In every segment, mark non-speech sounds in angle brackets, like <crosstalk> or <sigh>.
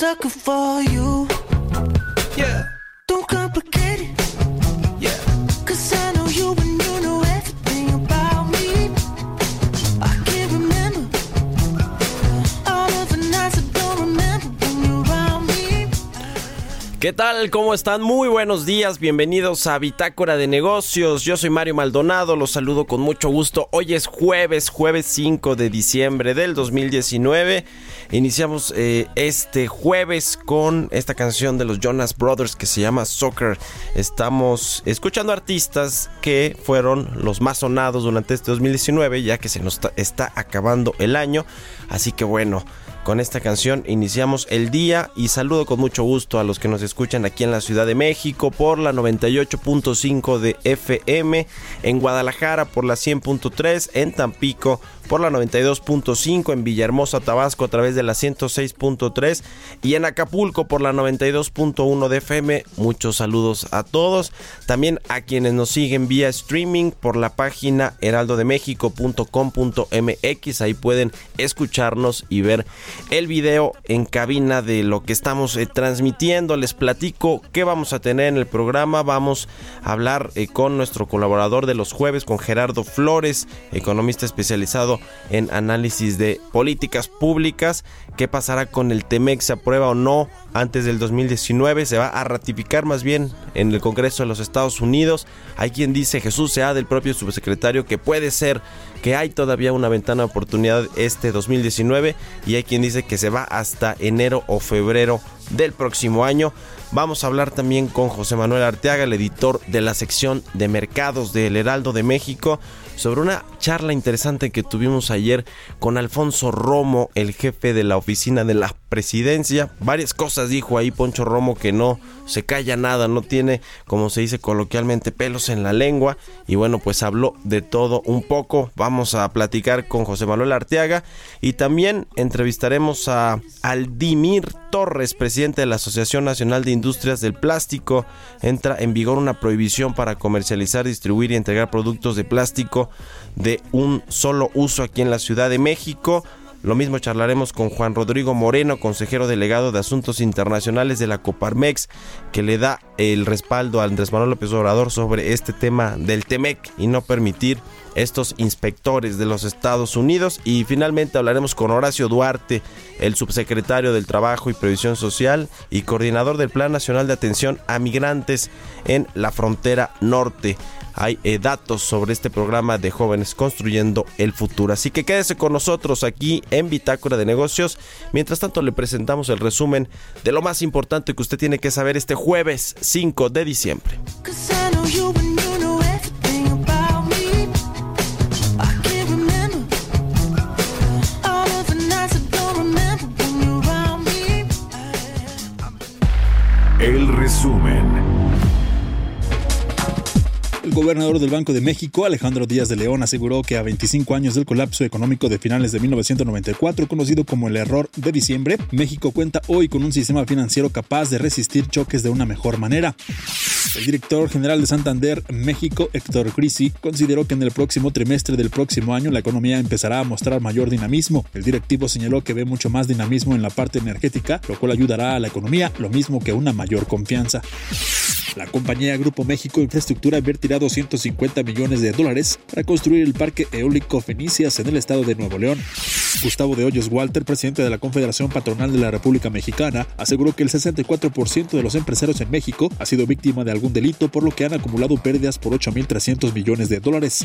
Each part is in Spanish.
Sucker for you. ¿Qué tal? ¿Cómo están? Muy buenos días, bienvenidos a Bitácora de Negocios. Yo soy Mario Maldonado, los saludo con mucho gusto. Hoy es jueves, jueves 5 de diciembre del 2019. Iniciamos eh, este jueves con esta canción de los Jonas Brothers que se llama Soccer. Estamos escuchando artistas que fueron los más sonados durante este 2019, ya que se nos está, está acabando el año. Así que bueno, con esta canción. Iniciamos el día y saludo con mucho gusto a los que nos escuchan aquí en la Ciudad de México por la 98.5 de FM, en Guadalajara por la 100.3, en Tampico por la 92.5, en Villahermosa, Tabasco a través de la 106.3 y en Acapulco por la 92.1 de FM. Muchos saludos a todos. También a quienes nos siguen vía streaming por la página heraldodemexico.com.mx. Ahí pueden escucharnos y ver el video en cabina de lo que estamos eh, transmitiendo. Les platico qué vamos a tener en el programa. Vamos a hablar eh, con nuestro colaborador de los jueves, con Gerardo Flores, economista especializado en análisis de políticas públicas. ¿Qué pasará con el TEMEC? ¿Se aprueba o no antes del 2019? ¿Se va a ratificar más bien en el Congreso de los Estados Unidos? Hay quien dice, Jesús sea del propio subsecretario, que puede ser que hay todavía una ventana de oportunidad este 2019 y hay quien dice que se va hasta enero o febrero del próximo año. Vamos a hablar también con José Manuel Arteaga, el editor de la sección de mercados del Heraldo de México, sobre una charla interesante que tuvimos ayer con Alfonso Romo, el jefe de la oficina de la presidencia. Varias cosas dijo ahí Poncho Romo que no se calla nada, no tiene, como se dice coloquialmente, pelos en la lengua. Y bueno, pues habló de todo un poco. Vamos a platicar con José Manuel Arteaga y también entrevistaremos a Aldimir Torres, presidente de la Asociación Nacional de Industrias del Plástico. Entra en vigor una prohibición para comercializar, distribuir y entregar productos de plástico de un solo uso aquí en la Ciudad de México. Lo mismo charlaremos con Juan Rodrigo Moreno, consejero delegado de Asuntos Internacionales de la Coparmex, que le da el respaldo a Andrés Manuel López Obrador sobre este tema del TEMEC y no permitir estos inspectores de los Estados Unidos. Y finalmente hablaremos con Horacio Duarte, el subsecretario del Trabajo y Previsión Social y coordinador del Plan Nacional de Atención a Migrantes en la frontera norte hay eh, datos sobre este programa de jóvenes construyendo el futuro. Así que quédese con nosotros aquí en Bitácora de Negocios. Mientras tanto le presentamos el resumen de lo más importante que usted tiene que saber este jueves 5 de diciembre. El gobernador del Banco de México, Alejandro Díaz de León, aseguró que a 25 años del colapso económico de finales de 1994, conocido como el error de diciembre, México cuenta hoy con un sistema financiero capaz de resistir choques de una mejor manera. El director general de Santander, México, Héctor Crisi, consideró que en el próximo trimestre del próximo año la economía empezará a mostrar mayor dinamismo. El directivo señaló que ve mucho más dinamismo en la parte energética, lo cual ayudará a la economía, lo mismo que una mayor confianza. La compañía Grupo México Infraestructura invertirá 250 millones de dólares para construir el parque eólico Fenicias en el estado de Nuevo León. Gustavo de Hoyos Walter, presidente de la Confederación Patronal de la República Mexicana, aseguró que el 64% de los empresarios en México ha sido víctima de algún delito, por lo que han acumulado pérdidas por 8.300 millones de dólares.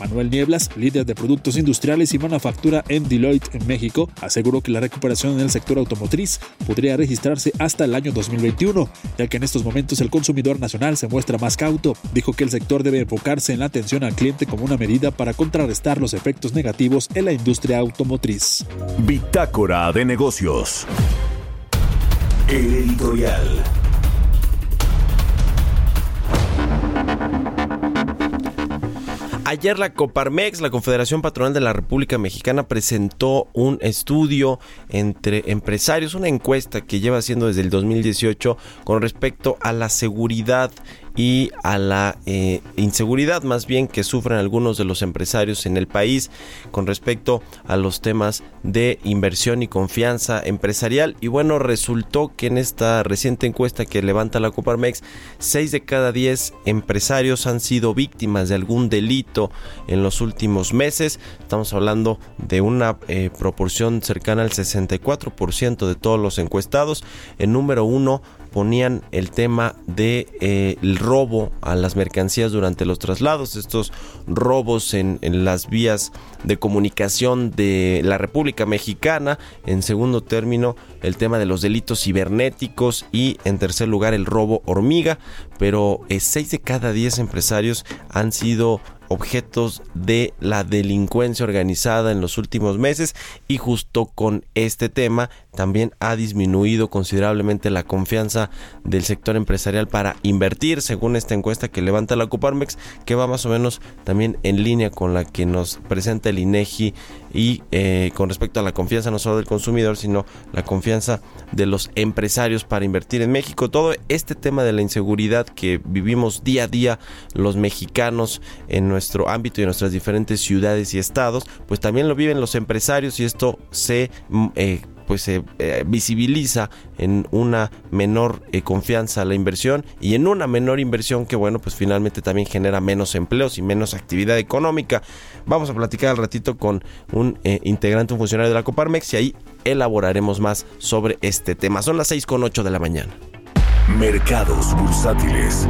Manuel Nieblas, líder de productos industriales y manufactura en Deloitte en México, aseguró que la recuperación en el sector automotriz podría registrarse hasta el año 2021, ya que en estos momentos el consumidor nacional se muestra más cauto. Dijo que el sector debe enfocarse en la atención al cliente como una medida para contrarrestar los efectos negativos en la industria automotriz. Bitácora de negocios. El editorial. Ayer la Coparmex, la Confederación Patronal de la República Mexicana, presentó un estudio entre empresarios, una encuesta que lleva haciendo desde el 2018 con respecto a la seguridad y a la eh, inseguridad más bien que sufren algunos de los empresarios en el país con respecto a los temas de inversión y confianza empresarial. Y bueno resultó que en esta reciente encuesta que levanta la Coparmex 6 de cada 10 empresarios han sido víctimas de algún delito en los últimos meses. Estamos hablando de una eh, proporción cercana al 64% de todos los encuestados. El número uno ponían el tema de eh, robo a las mercancías durante los traslados, estos robos en, en, las vías de comunicación de la República Mexicana, en segundo término el tema de los delitos cibernéticos. Y en tercer lugar el robo hormiga, pero 6 eh, de cada 10 empresarios han sido objetos de la delincuencia organizada en los últimos meses y justo con este tema también ha disminuido considerablemente la confianza del sector empresarial para invertir según esta encuesta que levanta la Coparmex que va más o menos también en línea con la que nos presenta el INEGI y eh, con respecto a la confianza no solo del consumidor sino la confianza de los empresarios para invertir en México. Todo este tema de la inseguridad que vivimos día a día los mexicanos en nuestro ámbito y nuestras diferentes ciudades y estados pues también lo viven los empresarios y esto se eh, pues se eh, visibiliza en una menor eh, confianza a la inversión y en una menor inversión que bueno pues finalmente también genera menos empleos y menos actividad económica. Vamos a platicar al ratito con un integrante, un funcionario de la Coparmex y ahí elaboraremos más sobre este tema. Son las 6 con 8 de la mañana. Mercados bursátiles.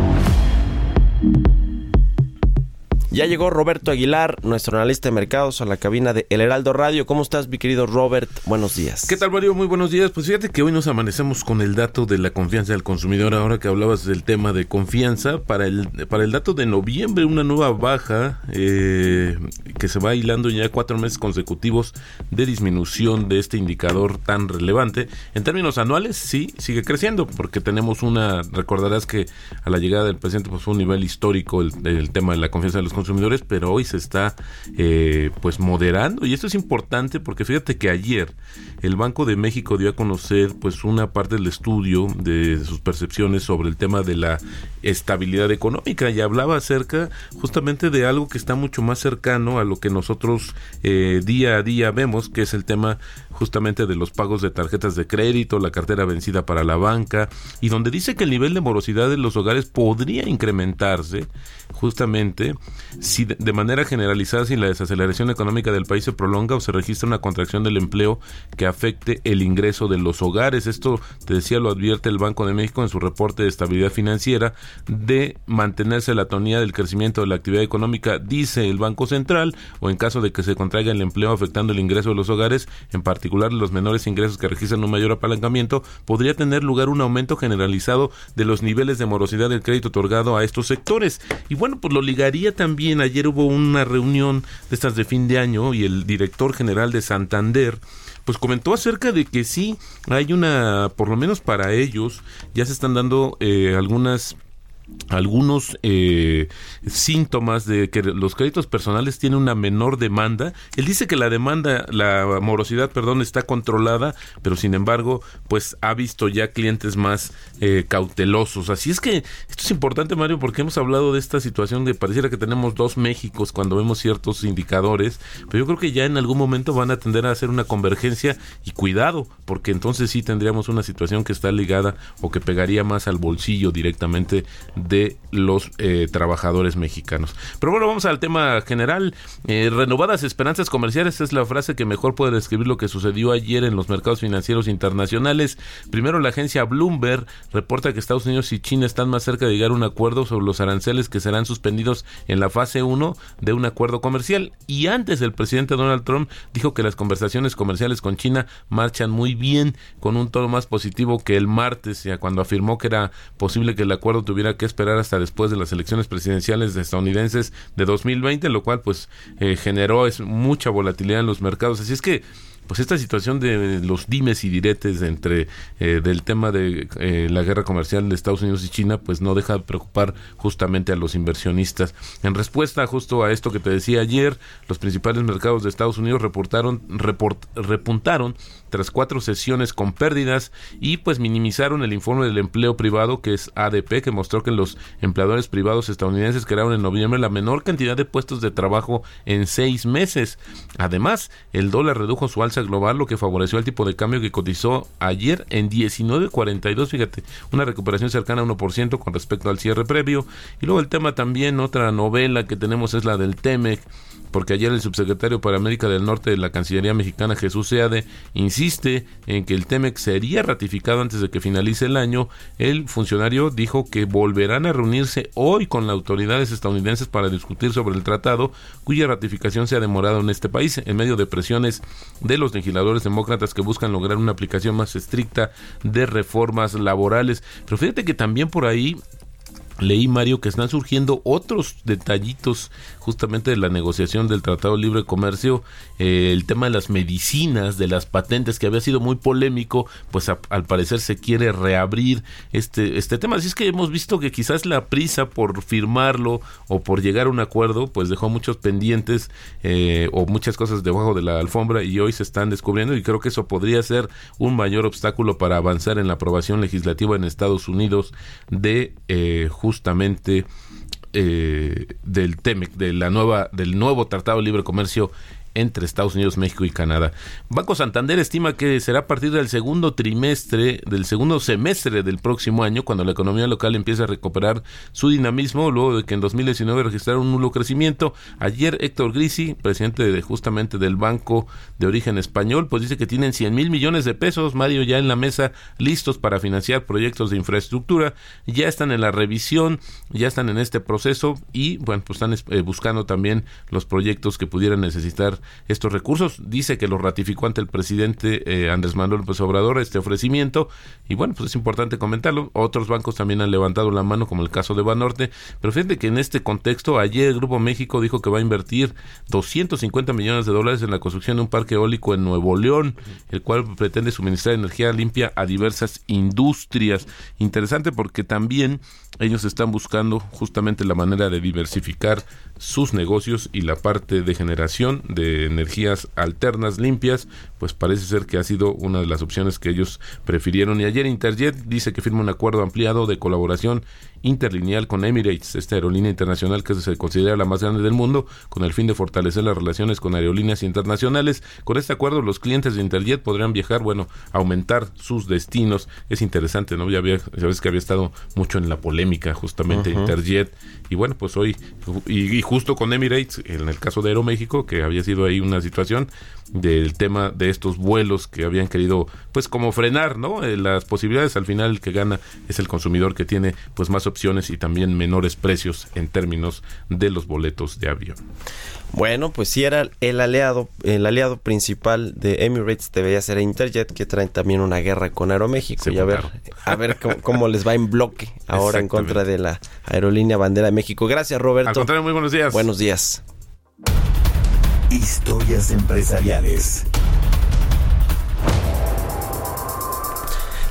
Ya llegó Roberto Aguilar, nuestro analista de mercados, a la cabina de El Heraldo Radio. ¿Cómo estás, mi querido Robert? Buenos días. ¿Qué tal, Mario? Muy buenos días. Pues fíjate que hoy nos amanecemos con el dato de la confianza del consumidor. Ahora que hablabas del tema de confianza, para el, para el dato de noviembre, una nueva baja eh, que se va hilando ya cuatro meses consecutivos de disminución de este indicador tan relevante. En términos anuales, sí, sigue creciendo, porque tenemos una, recordarás que a la llegada del presidente pues, fue un nivel histórico el, el tema de la confianza de los consumidores, pero hoy se está eh, pues moderando. Y esto es importante porque fíjate que ayer el Banco de México dio a conocer pues una parte del estudio de sus percepciones sobre el tema de la estabilidad económica. Y hablaba acerca justamente de algo que está mucho más cercano a lo que nosotros eh, día a día vemos, que es el tema justamente de los pagos de tarjetas de crédito, la cartera vencida para la banca, y donde dice que el nivel de morosidad de los hogares podría incrementarse justamente si de manera generalizada si la desaceleración económica del país se prolonga o se registra una contracción del empleo que afecte el ingreso de los hogares. Esto, te decía, lo advierte el Banco de México en su reporte de estabilidad financiera de mantenerse la tonía del crecimiento de la actividad económica, dice el Banco Central, o en caso de que se contraiga el empleo afectando el ingreso de los hogares, en particular los menores ingresos que registran un mayor apalancamiento, podría tener lugar un aumento generalizado de los niveles de morosidad del crédito otorgado a estos sectores. Y bueno, pues lo ligaría también, ayer hubo una reunión de estas de fin de año y el director general de Santander, pues comentó acerca de que sí, hay una, por lo menos para ellos, ya se están dando eh, algunas algunos eh, síntomas de que los créditos personales tienen una menor demanda. Él dice que la demanda, la morosidad, perdón, está controlada, pero sin embargo, pues ha visto ya clientes más eh, cautelosos. Así es que esto es importante, Mario, porque hemos hablado de esta situación de pareciera que tenemos dos Méxicos cuando vemos ciertos indicadores, pero yo creo que ya en algún momento van a tender a hacer una convergencia y cuidado, porque entonces sí tendríamos una situación que está ligada o que pegaría más al bolsillo directamente de los eh, trabajadores mexicanos. Pero bueno, vamos al tema general. Eh, renovadas esperanzas comerciales es la frase que mejor puede describir lo que sucedió ayer en los mercados financieros internacionales. Primero, la agencia Bloomberg reporta que Estados Unidos y China están más cerca de llegar a un acuerdo sobre los aranceles que serán suspendidos en la fase 1 de un acuerdo comercial. Y antes, el presidente Donald Trump dijo que las conversaciones comerciales con China marchan muy bien, con un tono más positivo que el martes, ya cuando afirmó que era posible que el acuerdo tuviera que esperar hasta después de las elecciones presidenciales estadounidenses de 2020, lo cual pues eh, generó es, mucha volatilidad en los mercados. Así es que pues esta situación de los dimes y diretes entre eh, del tema de eh, la guerra comercial de Estados Unidos y China pues no deja de preocupar justamente a los inversionistas en respuesta justo a esto que te decía ayer los principales mercados de Estados Unidos reportaron report, repuntaron tras cuatro sesiones con pérdidas y pues minimizaron el informe del empleo privado que es ADP que mostró que los empleadores privados estadounidenses crearon en noviembre la menor cantidad de puestos de trabajo en seis meses. Además, el dólar redujo su alza global lo que favoreció el tipo de cambio que cotizó ayer en 19.42, fíjate, una recuperación cercana a 1% con respecto al cierre previo. Y luego el tema también, otra novela que tenemos es la del TEMEC porque ayer el subsecretario para América del Norte de la Cancillería mexicana, Jesús Seade, insiste en que el TEMEC sería ratificado antes de que finalice el año. El funcionario dijo que volverán a reunirse hoy con las autoridades estadounidenses para discutir sobre el tratado, cuya ratificación se ha demorado en este país, en medio de presiones de los legisladores demócratas que buscan lograr una aplicación más estricta de reformas laborales. Pero fíjate que también por ahí leí, Mario, que están surgiendo otros detallitos justamente de la negociación del Tratado de Libre Comercio, eh, el tema de las medicinas, de las patentes, que había sido muy polémico, pues a, al parecer se quiere reabrir este, este tema. Así es que hemos visto que quizás la prisa por firmarlo o por llegar a un acuerdo, pues dejó muchos pendientes eh, o muchas cosas debajo de la alfombra y hoy se están descubriendo y creo que eso podría ser un mayor obstáculo para avanzar en la aprobación legislativa en Estados Unidos de eh, justamente eh, del TEMEC, de la nueva, del nuevo Tratado de Libre Comercio entre Estados Unidos, México y Canadá. Banco Santander estima que será a partir del segundo trimestre, del segundo semestre del próximo año, cuando la economía local empiece a recuperar su dinamismo, luego de que en 2019 registraron un nulo crecimiento. Ayer Héctor Grisi, presidente de, justamente del Banco de Origen Español, pues dice que tienen 100 mil millones de pesos, Mario, ya en la mesa, listos para financiar proyectos de infraestructura, ya están en la revisión, ya están en este proceso y, bueno, pues están eh, buscando también los proyectos que pudieran necesitar estos recursos. Dice que lo ratificó ante el presidente eh, Andrés Manuel López Obrador este ofrecimiento y bueno, pues es importante comentarlo. Otros bancos también han levantado la mano, como el caso de Banorte, pero fíjate que en este contexto, ayer el Grupo México dijo que va a invertir 250 millones de dólares en la construcción de un parque eólico en Nuevo León, el cual pretende suministrar energía limpia a diversas industrias. Interesante porque también ellos están buscando justamente la manera de diversificar sus negocios y la parte de generación de energías alternas limpias, pues parece ser que ha sido una de las opciones que ellos prefirieron. Y ayer Interjet dice que firma un acuerdo ampliado de colaboración interlineal con Emirates, esta aerolínea internacional que se considera la más grande del mundo, con el fin de fortalecer las relaciones con aerolíneas internacionales. Con este acuerdo, los clientes de Interjet podrán viajar, bueno, aumentar sus destinos. Es interesante, ¿no? Ya había, ya ves que había estado mucho en la polémica, justamente Interjet. Y bueno, pues hoy, y, y justo con Emirates, en el caso de Aeroméxico, que había sido ahí una situación del tema de estos vuelos que habían querido, pues como frenar, ¿no? Eh, las posibilidades, al final el que gana es el consumidor que tiene pues más opciones y también menores precios en términos de los boletos de avión. Bueno, pues si era el aliado, el aliado principal de Emirates debería ser Interjet, que traen también una guerra con Aeroméxico. Se y a ver, a ver cómo, cómo les va en bloque ahora en contra de la aerolínea Bandera de México. Gracias, Al Roberto. contrario, muy buenos días. Buenos días. Historias empresariales.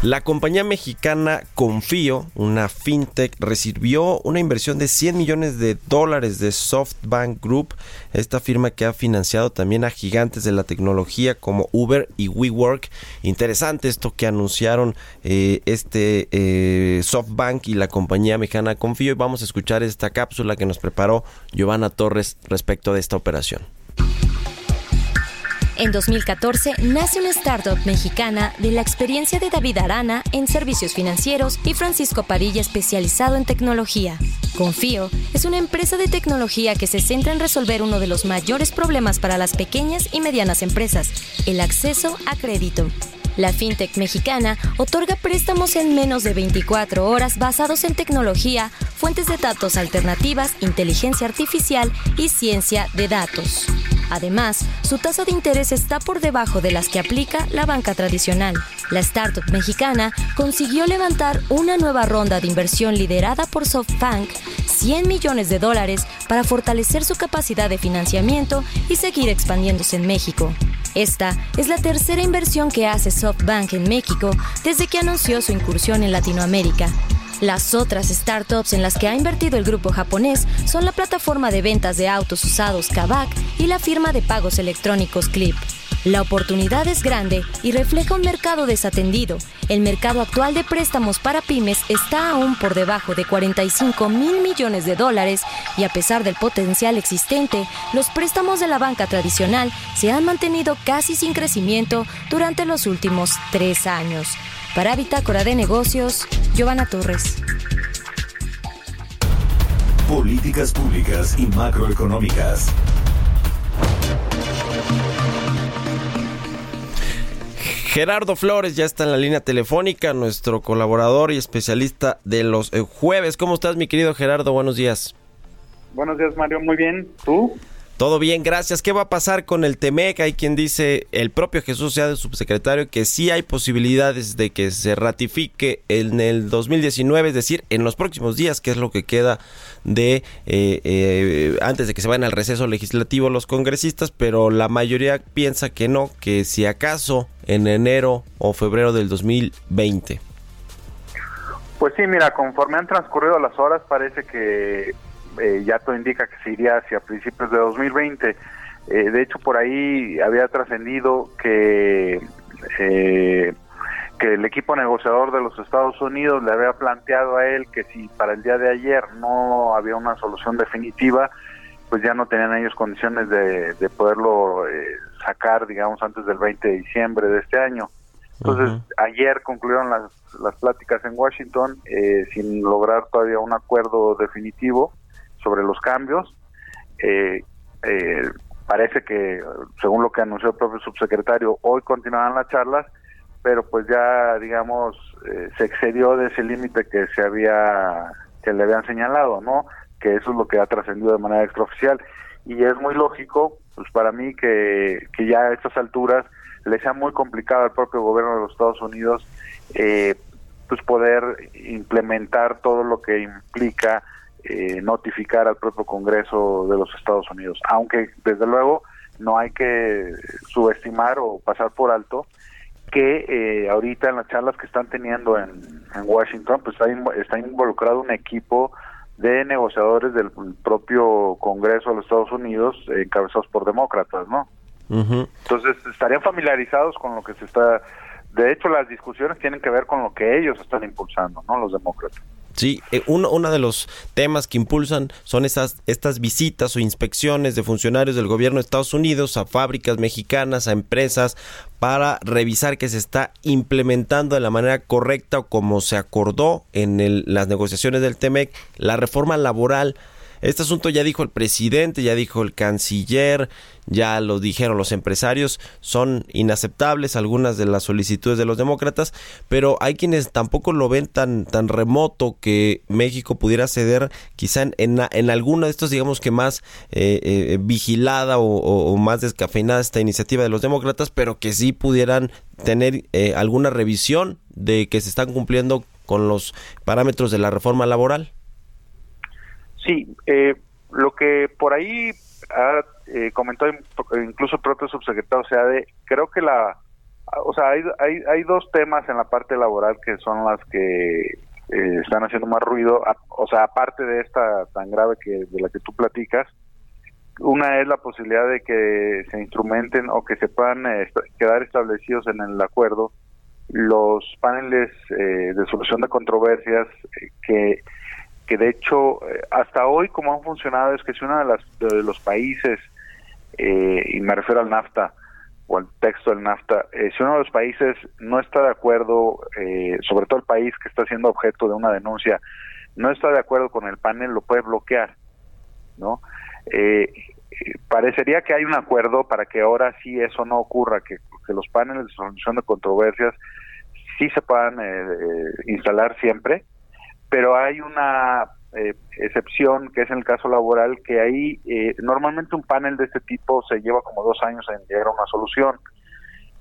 La compañía mexicana Confío, una fintech, recibió una inversión de 100 millones de dólares de SoftBank Group, esta firma que ha financiado también a gigantes de la tecnología como Uber y WeWork. Interesante esto que anunciaron eh, este eh, SoftBank y la compañía mexicana Confío y vamos a escuchar esta cápsula que nos preparó Giovanna Torres respecto de esta operación. En 2014 nace una startup mexicana de la experiencia de David Arana en servicios financieros y Francisco Padilla especializado en tecnología. Confío es una empresa de tecnología que se centra en resolver uno de los mayores problemas para las pequeñas y medianas empresas, el acceso a crédito. La fintech mexicana otorga préstamos en menos de 24 horas basados en tecnología, fuentes de datos alternativas, inteligencia artificial y ciencia de datos. Además, su tasa de interés está por debajo de las que aplica la banca tradicional. La startup mexicana consiguió levantar una nueva ronda de inversión liderada por SoftBank, 100 millones de dólares para fortalecer su capacidad de financiamiento y seguir expandiéndose en México. Esta es la tercera inversión que hace SoftBank en México desde que anunció su incursión en Latinoamérica. Las otras startups en las que ha invertido el grupo japonés son la plataforma de ventas de autos usados Kavak y la firma de pagos electrónicos Clip. La oportunidad es grande y refleja un mercado desatendido. El mercado actual de préstamos para pymes está aún por debajo de 45 mil millones de dólares y a pesar del potencial existente, los préstamos de la banca tradicional se han mantenido casi sin crecimiento durante los últimos tres años. Para Bitácora de Negocios, Giovanna Torres. Políticas públicas y macroeconómicas. Gerardo Flores ya está en la línea telefónica, nuestro colaborador y especialista de los eh, jueves. ¿Cómo estás, mi querido Gerardo? Buenos días. Buenos días, Mario. Muy bien. ¿Tú? Todo bien, gracias. ¿Qué va a pasar con el TEMEC? Hay quien dice, el propio Jesús sea de subsecretario, que sí hay posibilidades de que se ratifique en el 2019, es decir, en los próximos días, que es lo que queda de eh, eh, antes de que se vayan al receso legislativo los congresistas, pero la mayoría piensa que no, que si acaso en enero o febrero del 2020. Pues sí, mira, conforme han transcurrido las horas, parece que eh, ya todo indica que se iría hacia principios de 2020. Eh, de hecho, por ahí había trascendido que eh, que el equipo negociador de los Estados Unidos le había planteado a él que si para el día de ayer no había una solución definitiva, pues ya no tenían ellos condiciones de, de poderlo eh, sacar, digamos, antes del 20 de diciembre de este año. Entonces, ayer concluyeron las, las pláticas en Washington eh, sin lograr todavía un acuerdo definitivo sobre los cambios. Eh, eh, parece que, según lo que anunció el propio subsecretario, hoy continuarán las charlas, pero pues ya, digamos, eh, se excedió de ese límite que se había, que le habían señalado, ¿no? Que eso es lo que ha trascendido de manera extraoficial. Y es muy lógico, pues para mí, que, que ya a estas alturas le sea muy complicado al propio gobierno de los Estados Unidos, eh, pues poder implementar todo lo que implica eh, notificar al propio Congreso de los Estados Unidos. Aunque, desde luego, no hay que subestimar o pasar por alto que eh, ahorita en las charlas que están teniendo en, en Washington, pues está, invo- está involucrado un equipo de negociadores del propio Congreso de los Estados Unidos, eh, encabezados por demócratas, ¿no? Ujú. Entonces estarían familiarizados con lo que se está... De hecho, las discusiones tienen que ver con lo que ellos están impulsando, ¿no? Los demócratas. Sí, eh, uno, uno de los temas que impulsan son estas, estas visitas o inspecciones de funcionarios del gobierno de Estados Unidos a fábricas mexicanas, a empresas, para revisar que se está implementando de la manera correcta o como se acordó en el- las negociaciones del TEMEC la reforma laboral. Este asunto ya dijo el presidente, ya dijo el canciller, ya lo dijeron los empresarios, son inaceptables algunas de las solicitudes de los demócratas, pero hay quienes tampoco lo ven tan, tan remoto que México pudiera ceder quizá en, en, alguna de estos, digamos que más eh, eh, vigilada o más descafeinada esta iniciativa de los demócratas, pero que sí pudieran tener eh, alguna revisión de que se están cumpliendo con los parámetros de la reforma laboral. Sí, eh, lo que por ahí ha eh, comentado incluso el propio subsecretario Seade, creo que la o sea, hay, hay, hay dos temas en la parte laboral que son las que eh, están haciendo más ruido, o sea, aparte de esta tan grave que de la que tú platicas, una es la posibilidad de que se instrumenten o que se puedan eh, quedar establecidos en el acuerdo los paneles eh, de solución de controversias eh, que que de hecho eh, hasta hoy como han funcionado es que si uno de, de los países eh, y me refiero al NAFTA o al texto del NAFTA, eh, si uno de los países no está de acuerdo, eh, sobre todo el país que está siendo objeto de una denuncia, no está de acuerdo con el panel, lo puede bloquear, ¿no? Eh, parecería que hay un acuerdo para que ahora sí eso no ocurra, que, que los paneles de solución de controversias sí se puedan instalar siempre, pero hay una eh, excepción que es en el caso laboral que ahí eh, normalmente un panel de este tipo se lleva como dos años en llegar a una solución.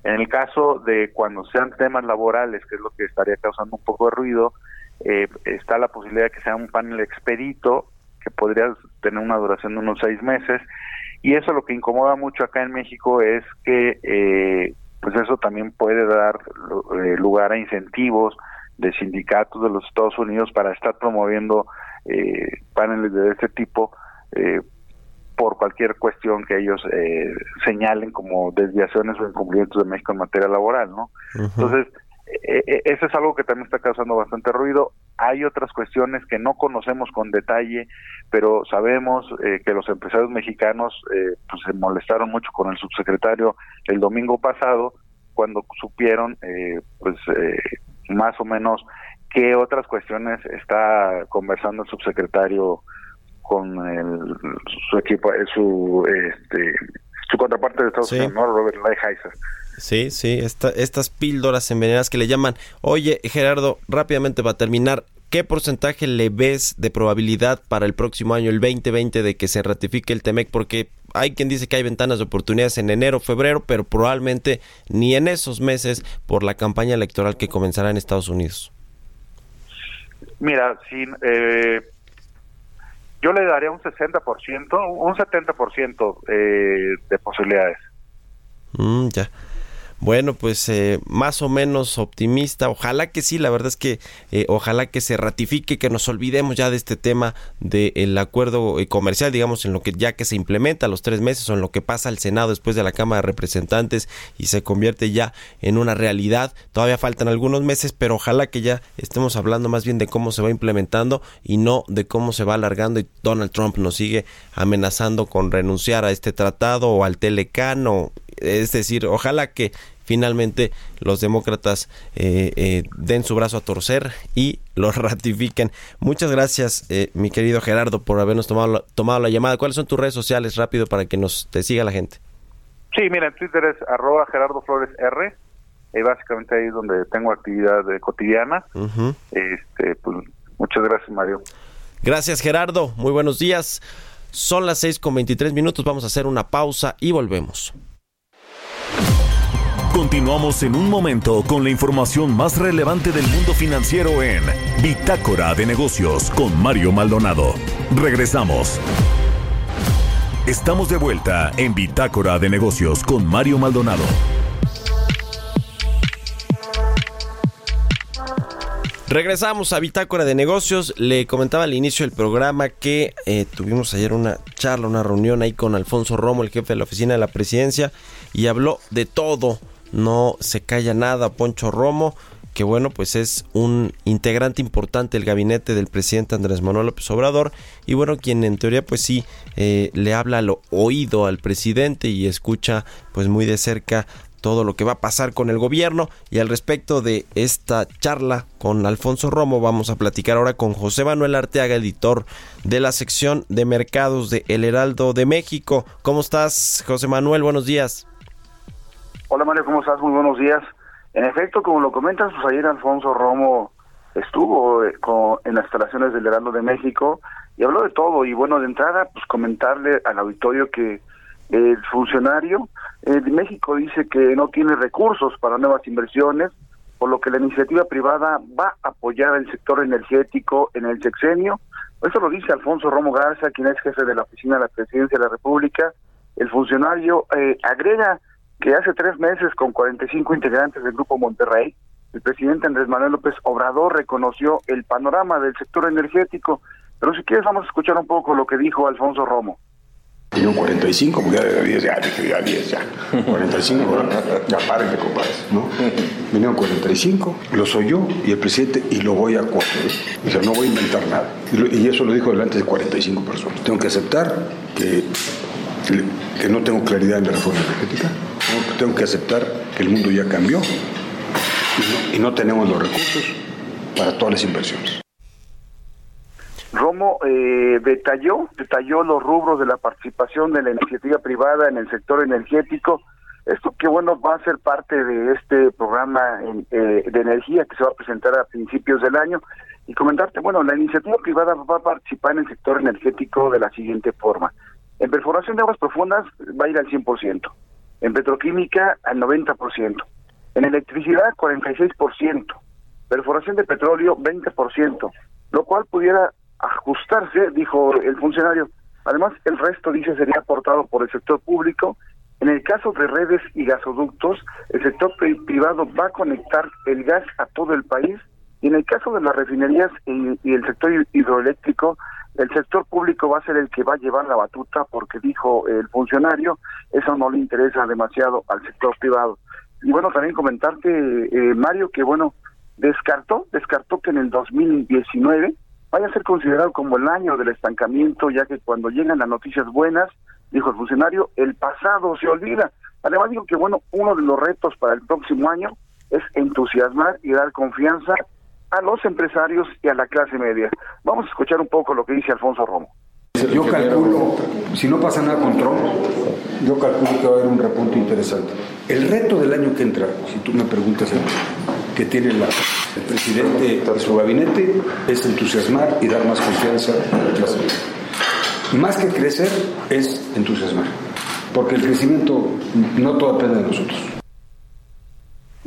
En el caso de cuando sean temas laborales, que es lo que estaría causando un poco de ruido, eh, está la posibilidad de que sea un panel expedito que podría tener una duración de unos seis meses y eso lo que incomoda mucho acá en México es que eh, pues eso también puede dar eh, lugar a incentivos de sindicatos de los Estados Unidos para estar promoviendo eh, paneles de este tipo eh, por cualquier cuestión que ellos eh, señalen como desviaciones o incumplimientos de México en materia laboral, ¿no? Entonces, eh, eh, eso es algo que también está causando bastante ruido. Hay otras cuestiones que no conocemos con detalle, pero sabemos eh, que los empresarios mexicanos eh, pues se molestaron mucho con el subsecretario el domingo pasado cuando supieron eh, pues eh, más o menos qué otras cuestiones está conversando el subsecretario con el, su equipo, eh, su este su contraparte de Estados Sí. Unidos, ¿no? Robert Lighthizer. Sí, sí, esta- estas píldoras envenenadas que le llaman. Oye, Gerardo, rápidamente para terminar, ¿qué porcentaje le ves de probabilidad para el próximo año, el 2020, de que se ratifique el TEMEC? Porque hay quien dice que hay ventanas de oportunidades en enero, febrero, pero probablemente ni en esos meses por la campaña electoral que comenzará en Estados Unidos. Mira, eh, yo le daría un 60%, un 70% eh, de posibilidades. Mm, ya. Bueno, pues eh, más o menos optimista. Ojalá que sí, la verdad es que eh, ojalá que se ratifique, que nos olvidemos ya de este tema del acuerdo eh, comercial, digamos, en lo que ya que se implementa los tres meses o en lo que pasa al Senado después de la Cámara de Representantes y se convierte ya en una realidad. Todavía faltan algunos meses, pero ojalá que ya estemos hablando más bien de cómo se va implementando y no de cómo se va alargando y Donald Trump nos sigue amenazando con renunciar a este tratado o al Telecán o es decir, ojalá que finalmente los demócratas eh, eh, den su brazo a torcer y <laughs> lo ratifiquen. Muchas gracias, eh, mi querido Gerardo, por habernos tomado la, tomado la llamada. ¿Cuáles son tus redes sociales rápido para que nos te siga la gente? Sí, mira, en Twitter es arroba Gerardo Flores R, y básicamente ahí es donde tengo actividad eh, cotidiana. Este, pues, muchas gracias, Mario. Gracias, Gerardo. Muy buenos días. Son las 6 con 23 minutos. Vamos a hacer una pausa y volvemos. Continuamos en un momento con la información más relevante del mundo financiero en Bitácora de Negocios con Mario Maldonado. Regresamos. Estamos de vuelta en Bitácora de Negocios con Mario Maldonado. Regresamos a Bitácora de Negocios. Le comentaba al inicio del programa que eh, tuvimos ayer una charla, una reunión ahí con Alfonso Romo, el jefe de la oficina de la presidencia, y habló de todo. No se calla nada, Poncho Romo, que bueno, pues es un integrante importante del gabinete del presidente Andrés Manuel López Obrador, y bueno, quien en teoría pues sí eh, le habla al oído al presidente y escucha pues muy de cerca todo lo que va a pasar con el gobierno y al respecto de esta charla con Alfonso Romo vamos a platicar ahora con José Manuel Arteaga, editor de la sección de mercados de El Heraldo de México. ¿Cómo estás, José Manuel? Buenos días. Hola Mario, ¿cómo estás? Muy buenos días. En efecto, como lo comentas, pues ayer Alfonso Romo estuvo eh, con- en las instalaciones del Heraldo de México y habló de todo. Y bueno, de entrada, pues comentarle al auditorio que el funcionario eh, de México dice que no tiene recursos para nuevas inversiones, por lo que la iniciativa privada va a apoyar el sector energético en el sexenio. Eso lo dice Alfonso Romo Garza, quien es jefe de la oficina de la presidencia de la República. El funcionario eh, agrega que hace tres meses con 45 integrantes del Grupo Monterrey, el presidente Andrés Manuel López Obrador reconoció el panorama del sector energético. Pero si quieres vamos a escuchar un poco lo que dijo Alfonso Romo. Yo 45, porque ya de 10, ya dije ya 10, ya. 45, <laughs> ya paren de compadre, ¿no? <laughs> Vinieron 45, lo soy yo y el presidente y lo voy a cumplir. O sea, no voy a inventar nada. Y, lo- y eso lo dijo delante de 45 personas. Tengo que aceptar que, que no tengo claridad en la reforma energética. Tengo- que aceptar que el mundo ya cambió y no, tenemos los recursos para todas las inversiones. Romo eh, detalló, detalló los rubros de la participación de la iniciativa privada en el sector energético. Esto que bueno va a ser parte de este programa eh, de energía que se va a presentar a principios del año y comentarte, bueno, la iniciativa privada va a participar en el sector energético de la siguiente forma. En perforación de aguas profundas va a ir al 100%, en petroquímica al 90%, en electricidad 46%, perforación de petróleo 20%, lo cual pudiera ajustarse, dijo el funcionario. Además, el resto, dice, sería aportado por el sector público. En el caso de redes y gasoductos, el sector pri- privado va a conectar el gas a todo el país. Y en el caso de las refinerías y, y el sector hi- hidroeléctrico, el sector público va a ser el que va a llevar la batuta porque dijo el funcionario, eso no le interesa demasiado al sector privado. Y bueno, también comentarte, eh, Mario, que bueno, descartó, descartó que en el 2019 vaya a ser considerado como el año del estancamiento, ya que cuando llegan las noticias buenas, dijo el funcionario, el pasado se olvida. Además dijo que bueno, uno de los retos para el próximo año es entusiasmar y dar confianza a los empresarios y a la clase media. Vamos a escuchar un poco lo que dice Alfonso Romo. Yo calculo, si no pasa nada con Trump, yo calculo que va a haber un repunte interesante. El reto del año que entra, si tú me preguntas que tiene la- el presidente y su gabinete, es entusiasmar y dar más confianza a la clase media. Más que crecer, es entusiasmar. Porque el crecimiento no todo depende de nosotros.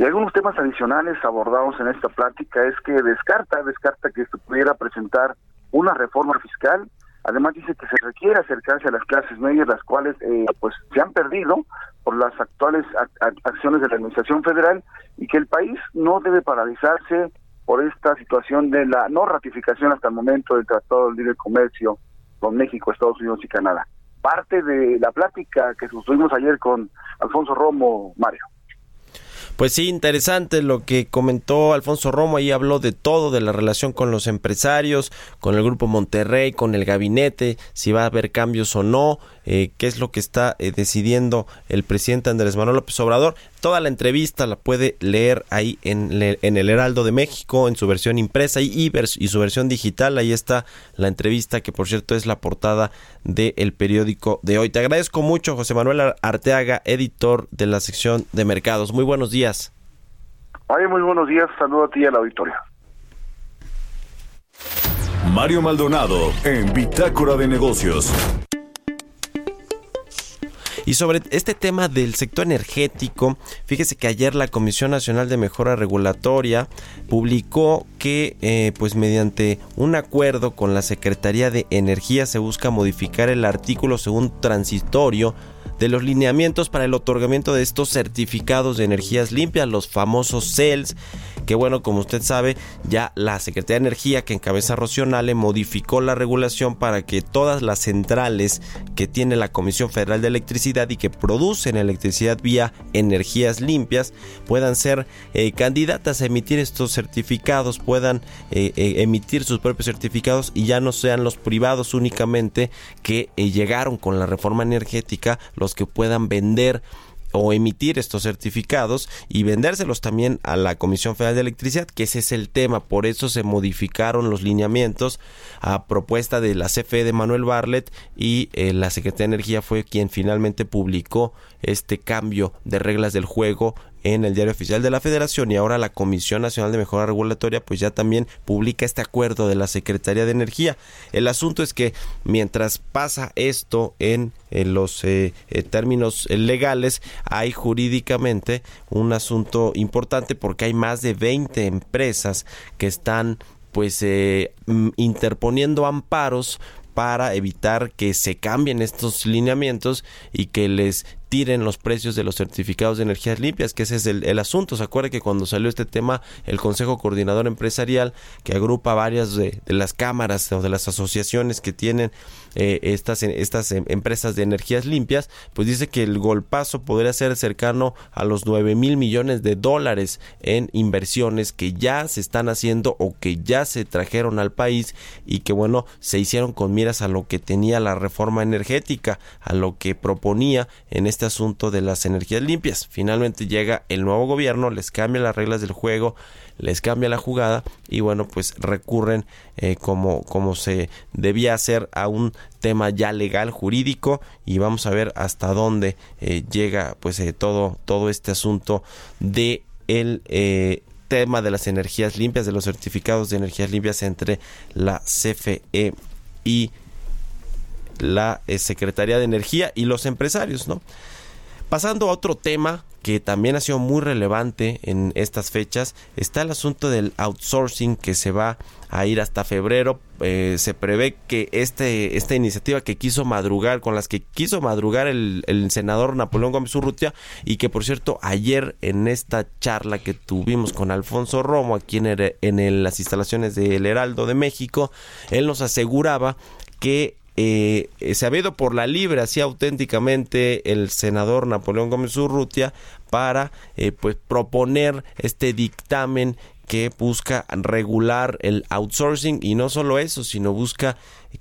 Y algunos temas adicionales abordados en esta plática es que descarta, descarta que se pudiera presentar una reforma fiscal. Además dice que se requiere acercarse a las clases medias, las cuales eh, pues se han perdido por las actuales ac- ac- acciones de la administración federal y que el país no debe paralizarse por esta situación de la no ratificación hasta el momento del Tratado de Libre Comercio con México, Estados Unidos y Canadá. Parte de la plática que sostuvimos ayer con Alfonso Romo, Mario. Pues sí, interesante lo que comentó Alfonso Romo. Ahí habló de todo, de la relación con los empresarios, con el Grupo Monterrey, con el gabinete, si va a haber cambios o no, eh, qué es lo que está eh, decidiendo el presidente Andrés Manuel López Obrador. Toda la entrevista la puede leer ahí en, le- en el Heraldo de México, en su versión impresa y, y vers- y su versión digital. Ahí está la entrevista, que por cierto es la portada del periódico de hoy. Te agradezco mucho, José Manuel Ar- Arteaga, editor de la sección de mercados. Muy buenos días. Oye, muy buenos días. Saludo a ti y al auditorio. Mario Maldonado en Bitácora de Negocios. Y sobre este tema del sector energético, fíjese que ayer la Comisión Nacional de Mejora Regulatoria publicó que, eh, pues mediante un acuerdo con la Secretaría de Energía se busca modificar el artículo según transitorio de los lineamientos para el otorgamiento de estos certificados de energías limpias, los famosos CELS, que bueno, como usted sabe, ya la Secretaría de Energía que encabeza Rocío Nale modificó la regulación para que todas las centrales que tiene la Comisión Federal de Electricidad y que producen electricidad vía energías limpias puedan ser eh, candidatas a emitir estos certificados, puedan eh, eh, emitir sus propios certificados y ya no sean los privados únicamente que llegaron con la reforma energética los que puedan vender o emitir estos certificados y vendérselos también a la Comisión Federal de Electricidad, que ese es el tema, por eso se modificaron los lineamientos a propuesta de la CFE de Manuel Barlet y eh, la Secretaría de Energía fue quien finalmente publicó este cambio de reglas del juego en el diario oficial de la Federación y ahora la Comisión Nacional de Mejora Regulatoria pues ya también publica este acuerdo de la Secretaría de Energía. El asunto es que mientras pasa esto en, los eh, eh, términos eh, legales hay jurídicamente un asunto importante porque hay más de 20 empresas que están pues mm, interponiendo amparos para evitar que se cambien estos lineamientos y que les tiren los precios de los certificados de energías limpias, que ese es el, asunto. Se acuerda que cuando salió este tema, el Consejo Coordinador Empresarial, que agrupa varias de, de las cámaras o de las asociaciones que tienen eh, estas, estas em- empresas de energías limpias, pues dice que el golpazo podría ser cercano a los 9 mil millones de dólares en inversiones que ya se están haciendo o que ya se trajeron al país y que bueno, se hicieron con miras a lo que tenía la reforma energética, a lo que proponía en este asunto de las energías limpias. Finalmente llega el nuevo gobierno, les cambia las reglas del juego, les cambia la jugada y bueno pues recurren eh, como, como se debía hacer a un tema ya legal jurídico y vamos a ver hasta dónde eh, llega pues eh, todo todo este asunto de el eh, tema de las energías limpias de los certificados de energías limpias entre la CFE y la eh, Secretaría de Energía y los empresarios, ¿no? Pasando a otro tema que también ha sido muy relevante en estas fechas, está el asunto del outsourcing que se va a ir hasta febrero. Eh, se prevé que este, esta iniciativa que quiso madrugar, con las que quiso madrugar el, senador Napoleón Gómez Urrutia, y que por cierto ayer en esta charla que tuvimos con Alfonso Romo aquí en, en las instalaciones del Heraldo de México, él nos aseguraba que eh, eh, se ha ido por la libre así auténticamente el senador Napoleón Gómez Urrutia para eh, pues proponer este dictamen que busca regular el outsourcing y no solo eso, sino busca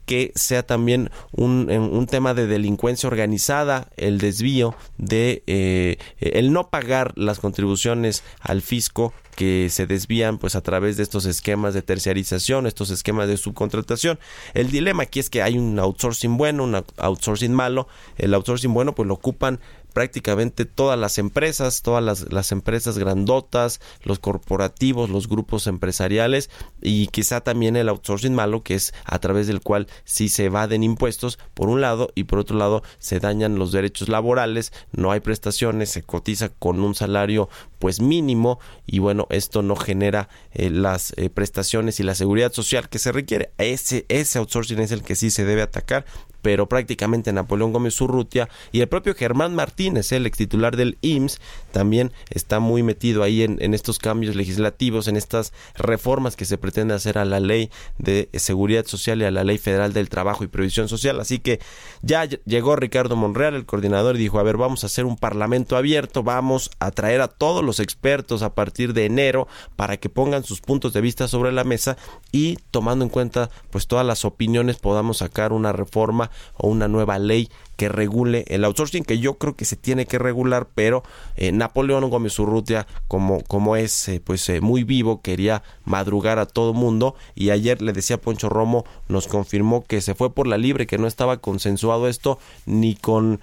que sea también un, un tema de delincuencia organizada, el desvío de eh, el no pagar las contribuciones al fisco que se desvían pues a través de estos esquemas de terciarización, estos esquemas de subcontratación. El dilema aquí es que hay un outsourcing bueno, un outsourcing malo. El outsourcing bueno pues lo ocupan prácticamente todas las empresas, todas las, empresas grandotas, los corporativos, los grupos empresariales y quizá también el outsourcing malo que es a través del cual sí se evaden impuestos por un lado y por otro lado se dañan los derechos laborales, no hay prestaciones, se cotiza con un salario pues mínimo y bueno esto no genera eh, las eh, prestaciones y la seguridad social que se requiere. Ese, ese outsourcing es el que sí se debe atacar pero prácticamente Napoleón Gómez Urrutia y el propio Germán Martínez, el ex titular del IMSS, también está muy metido ahí en, en estos cambios legislativos, en estas reformas que se pretende hacer a la ley de seguridad social y a la ley federal del trabajo y previsión social. Así que ya ll- llegó Ricardo Monreal, el coordinador, y dijo, a ver, vamos a hacer un parlamento abierto, vamos a traer a todos los expertos a partir de enero para que pongan sus puntos de vista sobre la mesa y tomando en cuenta pues todas las opiniones podamos sacar una reforma o una nueva ley que regule el outsourcing que yo creo que se tiene que regular pero eh, Napoleón Gómez Urrutia como como es eh, pues eh, muy vivo quería madrugar a todo mundo y ayer le decía Poncho Romo nos confirmó que se fue por la libre que no estaba consensuado esto ni con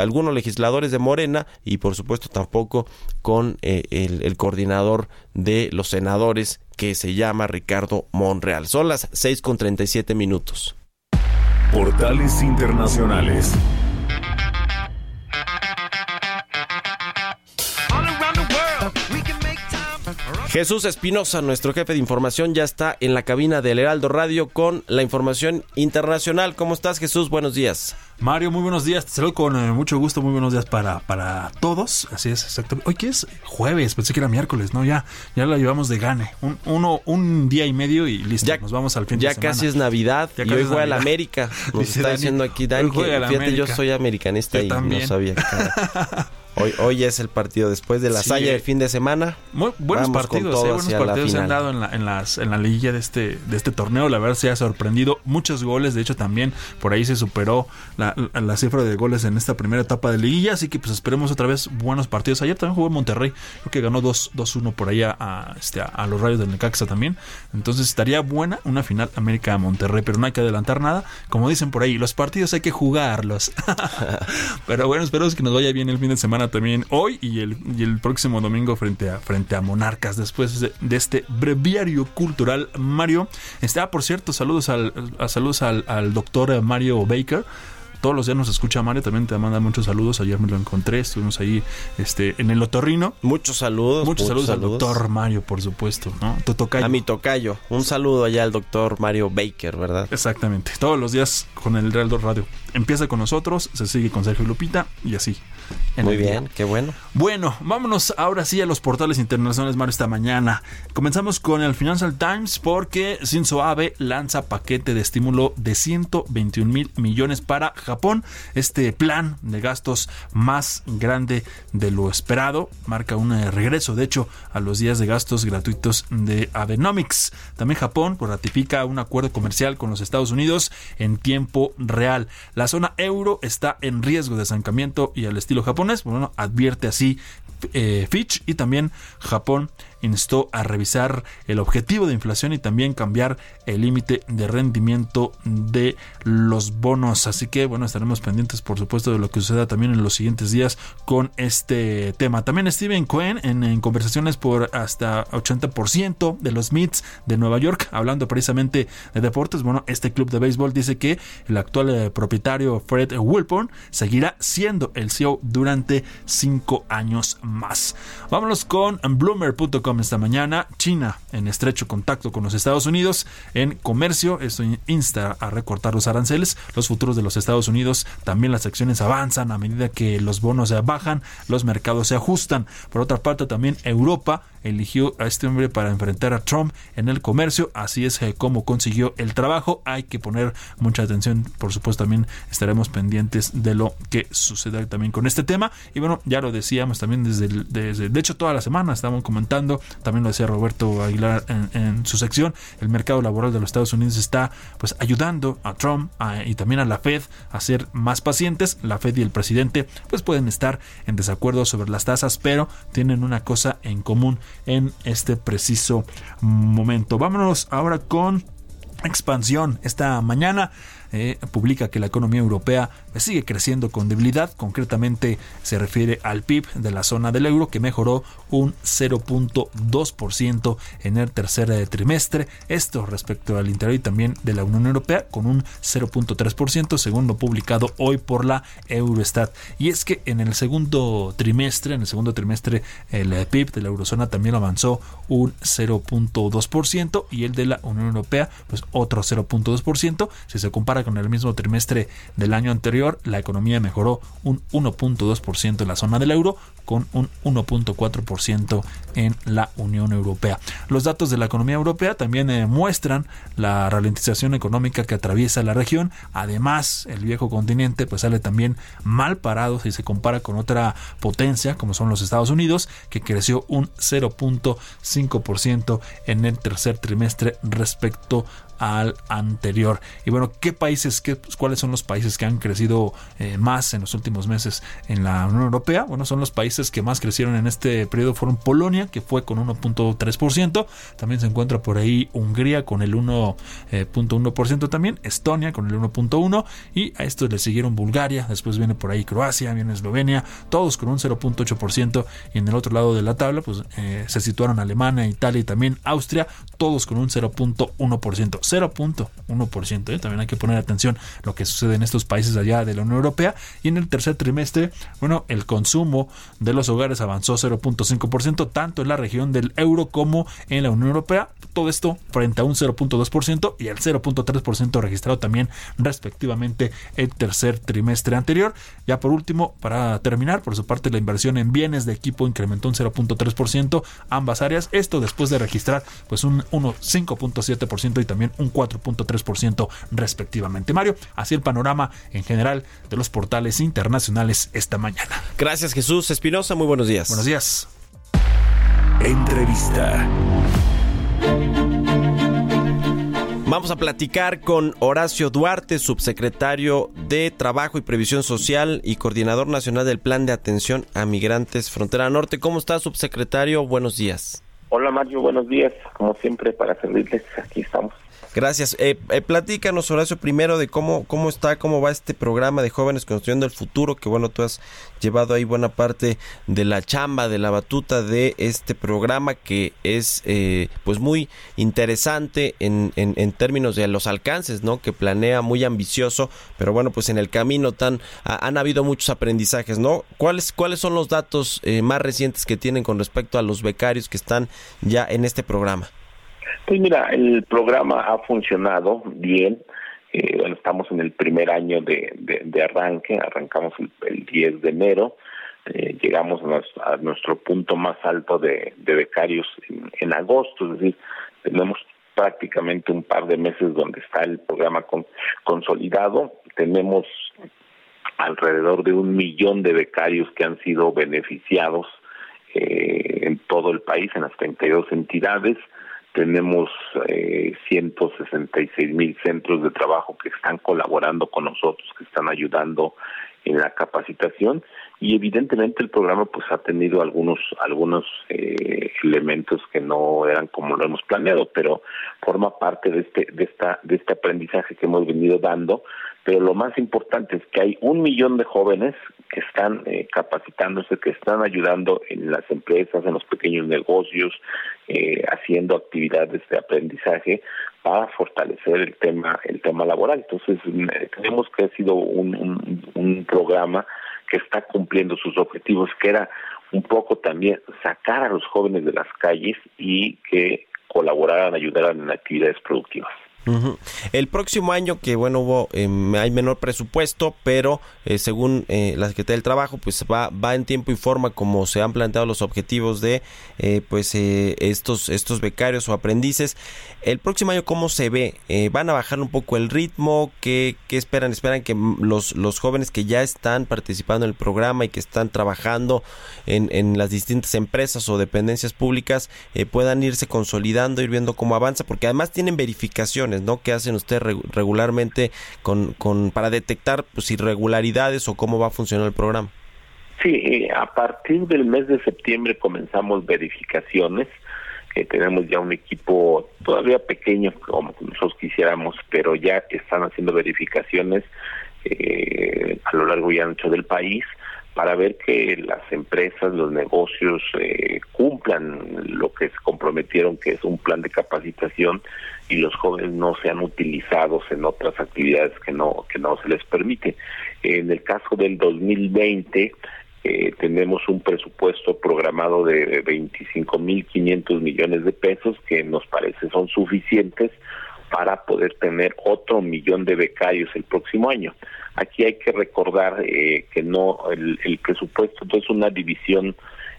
algunos legisladores de Morena y por supuesto tampoco con el, el coordinador de los senadores que se llama Ricardo Monreal. Son las 6 con 37 minutos Portales Internacionales. Jesús Espinosa, nuestro jefe de información, ya está en la cabina del Heraldo Radio con la información internacional. ¿Cómo estás, Jesús? Buenos días. Mario, muy buenos días. Te saludo con eh, mucho gusto. Muy buenos días para, para todos. Así es, exacto. Hoy que es jueves, pensé que era miércoles, ¿no? Ya, ya la llevamos de gane. Un, uno, un día y medio y listo. Ya- Nos vamos al fin Ya de semana. casi es Navidad Ya y hoy juega la. América. <laughs> Nos Dice está Dani, diciendo aquí Dani que fíjate, yo soy americanista Yo y también. no sabía. cara. <laughs> Hoy, hoy es el partido después de la Sí. saya del fin de semana. Muy buenos partidos, eh, buenos partidos se han dado en la, en, las, en la liguilla de este, de este torneo. La verdad se ha sorprendido. Muchos goles, de hecho también por ahí se superó la, la- la cifra de goles en esta primera etapa de liguilla. Así que pues esperemos otra vez buenos partidos. Ayer también jugó Monterrey, creo que ganó 2 2-1 por ahí a, a, este, a, a los rayos del Necaxa también. Entonces estaría buena una final América-Monterrey, pero no hay que adelantar nada. Como dicen por ahí, los partidos hay que jugarlos. <laughs> pero bueno, esperemos que nos vaya bien el fin de semana también hoy y el, y el próximo domingo frente a, frente a Monarcas después de, este breviario cultural. Mario, está por cierto, saludos al, a- saludos al, al doctor Mario Baker todos los días nos escucha Mario, también te manda muchos saludos. Ayer me lo encontré, estuvimos ahí este, en el otorrino. Muchos saludos. Muchos, saludos, al doctor Mario, por supuesto, ¿no? Tu tocayo. A mi tocayo. Un saludo allá al doctor Mario Baker, ¿verdad? Exactamente. Todos los días con el Real Radio. Empieza con nosotros, se sigue con Sergio Lupita y así. Muy día. bien, qué bueno. Bueno, vámonos ahora sí a los portales internacionales, Mario, esta mañana. Comenzamos con el Financial Times porque Shinzo Abe lanza paquete de estímulo de 121 mil millones para Japón. Este plan de gastos más grande de lo esperado marca un eh, regreso, de hecho, a los días de gastos gratuitos de Abenomics. También Japón pues, ratifica un acuerdo comercial con los Estados Unidos en tiempo real. La zona euro está en riesgo de estancamiento y al estilo japonés, bueno, advierte así eh, Fitch y también Japón instó a revisar el objetivo de inflación y también cambiar el límite de rendimiento de los bonos. Así que bueno, estaremos pendientes por supuesto de lo que suceda también en los siguientes días con este tema. También Steven Cohen en, conversaciones por hasta 80% de los Mets de Nueva York, hablando precisamente de deportes. Bueno, este club de béisbol dice que el actual eh, propietario Fred Wilpon seguirá siendo el CEO durante cinco años más. Vámonos con Bloomer.com esta mañana. China en estrecho contacto con los Estados Unidos en comercio. Esto insta a recortar los aranceles. Los futuros de los Estados Unidos también las acciones avanzan a medida que los bonos se bajan, los mercados se ajustan. Por otra parte, también Europa eligió a este hombre para enfrentar a Trump en el comercio. Así es eh, como consiguió el trabajo. Hay que poner mucha atención. Por supuesto, también estaremos pendientes de lo que suceda también con este tema. Y bueno, ya lo decíamos también desde, el- desde de hecho, toda la semana estamos comentando. También lo decía Roberto Aguilar en, su sección. El mercado laboral de los Estados Unidos está pues ayudando a Trump y también a la Fed a ser más pacientes. La Fed y el presidente pues pueden estar en desacuerdo sobre las tasas, pero tienen una cosa en común en este preciso momento. Vámonos ahora con expansión. Esta mañana eh, publica que la economía europea sigue creciendo con debilidad. Concretamente se refiere al PIB de la zona del euro que mejoró un 0.2% en el tercer eh, trimestre. Esto respecto al interior y también de la Unión Europea con un 0.3% según lo publicado hoy por la Eurostat. Y es que en el segundo trimestre, en el segundo trimestre el eh, PIB de la eurozona también avanzó un 0.2% y el de la Unión Europea pues otro 0.2%. Si se compara con el mismo trimestre del año anterior, la economía mejoró un 1.2% en la zona del euro con un 1.4% en la Unión Europea. Los datos de la economía europea también eh, muestran la ralentización económica que atraviesa la región. Además, el viejo continente pues sale también mal parado si se compara con otra potencia como son los Estados Unidos, que creció un 0.5% en el tercer trimestre respecto al anterior. Y bueno, ¿qué países, qué, cuáles son los países que han crecido eh, más en los últimos meses en la Unión Europea? Bueno, son los países que más crecieron en este periodo fueron Polonia, que fue con 1.3%. También se encuentra por ahí Hungría con el 1.1% también, Estonia con el 1.1% y a estos le siguieron Bulgaria, después viene por ahí Croacia, viene Eslovenia, todos con un 0.8% y en el otro lado de la tabla pues eh, se situaron Alemania, Italia y también Austria, todos con un 0.1%. 0.1%. ¿eh? También hay que poner atención lo que sucede en estos países allá de la Unión Europea. Y en el tercer trimestre, bueno, el consumo de los hogares avanzó 0.5%, tanto en la región del euro como en la Unión Europea. Todo esto frente a un 0.2% y el 0.3% registrado también respectivamente el tercer trimestre anterior. Ya por último, para terminar, por su parte, la inversión en bienes de equipo incrementó un 0.3%, ambas áreas. Esto después de registrar pues un 1.5.7% y también un 4.3% respectivamente. Mario, así el panorama en general de los portales internacionales esta mañana. Gracias Jesús Espinosa, muy buenos días. Buenos días. Entrevista. Vamos a platicar con Horacio Duarte, subsecretario de Trabajo y Previsión Social y coordinador nacional del Plan de Atención a Migrantes Frontera Norte. ¿Cómo está, subsecretario? Buenos días. Hola Mario, buenos días. Como siempre, para servirles, aquí estamos. Gracias. Eh, eh, platícanos, Horacio, primero de cómo, cómo está, cómo va este programa de Jóvenes Construyendo el Futuro, que bueno, tú has llevado ahí buena parte de la chamba, de la batuta de este programa, que es eh, pues muy interesante en, en, términos de los alcances, ¿no? Que planea muy ambicioso, pero bueno, pues en el camino tan ha, han habido muchos aprendizajes, ¿no? ¿Cuáles, cuáles son los datos eh, más recientes que tienen con respecto a los becarios que están ya en este programa? Pues mira, el programa ha funcionado bien. Eh, estamos en el primer año de, de, arranque, arrancamos el, el, 10 de enero, eh, llegamos a nuestro, punto más alto de, de becarios en, agosto, es decir, tenemos prácticamente un par de meses donde está el programa con, consolidado, tenemos alrededor de un millón de becarios que han sido beneficiados eh, en todo el país, en las 32 entidades, tenemos eh, 166 mil centros de trabajo que están colaborando con nosotros, que están ayudando en la capacitación. Y evidentemente el programa pues ha tenido algunos algunos eh, elementos que no eran como lo hemos planeado, pero forma parte de este de esta de este aprendizaje que hemos venido dando pero lo más importante es que hay un millón de jóvenes que están eh, capacitándose, que están ayudando en las empresas, en los pequeños negocios, eh, haciendo actividades de aprendizaje para fortalecer el tema el tema laboral. Entonces creemos que ha sido un, un programa que está cumpliendo sus objetivos, que era un poco también sacar a los jóvenes de las calles y que colaboraran, ayudaran en actividades productivas. Uh. El próximo año que bueno hubo eh, hay menor presupuesto, pero eh, según eh, la Secretaría del Trabajo pues va va en tiempo y forma como se han planteado los objetivos de eh, pues estos estos becarios o aprendices. El próximo año cómo se ve van a bajar un poco el ritmo, qué, qué esperan esperan que los los jóvenes que ya están participando en el programa y que están trabajando en, en las distintas empresas o dependencias públicas puedan irse consolidando, ir viendo cómo avanza, porque además tienen verificaciones ¿no? ¿Qué hacen ustedes regularmente con, con para detectar pues, irregularidades o cómo va a funcionar el programa? Sí, a partir del mes de septiembre comenzamos verificaciones. Eh, tenemos ya un equipo todavía pequeño, como nosotros quisiéramos, pero ya están haciendo verificaciones eh, a lo largo y ancho del país para ver que las empresas, los negocios eh, cumplan lo que se comprometieron, que es un plan de capacitación y los jóvenes no sean utilizados en otras actividades que no que no se les permite. En el caso del 2020 eh, tenemos un presupuesto programado de 25.500 millones de pesos que nos parece son suficientes para poder tener otro millón de becarios el próximo año. Aquí hay que recordar eh, que no el, el presupuesto no es una división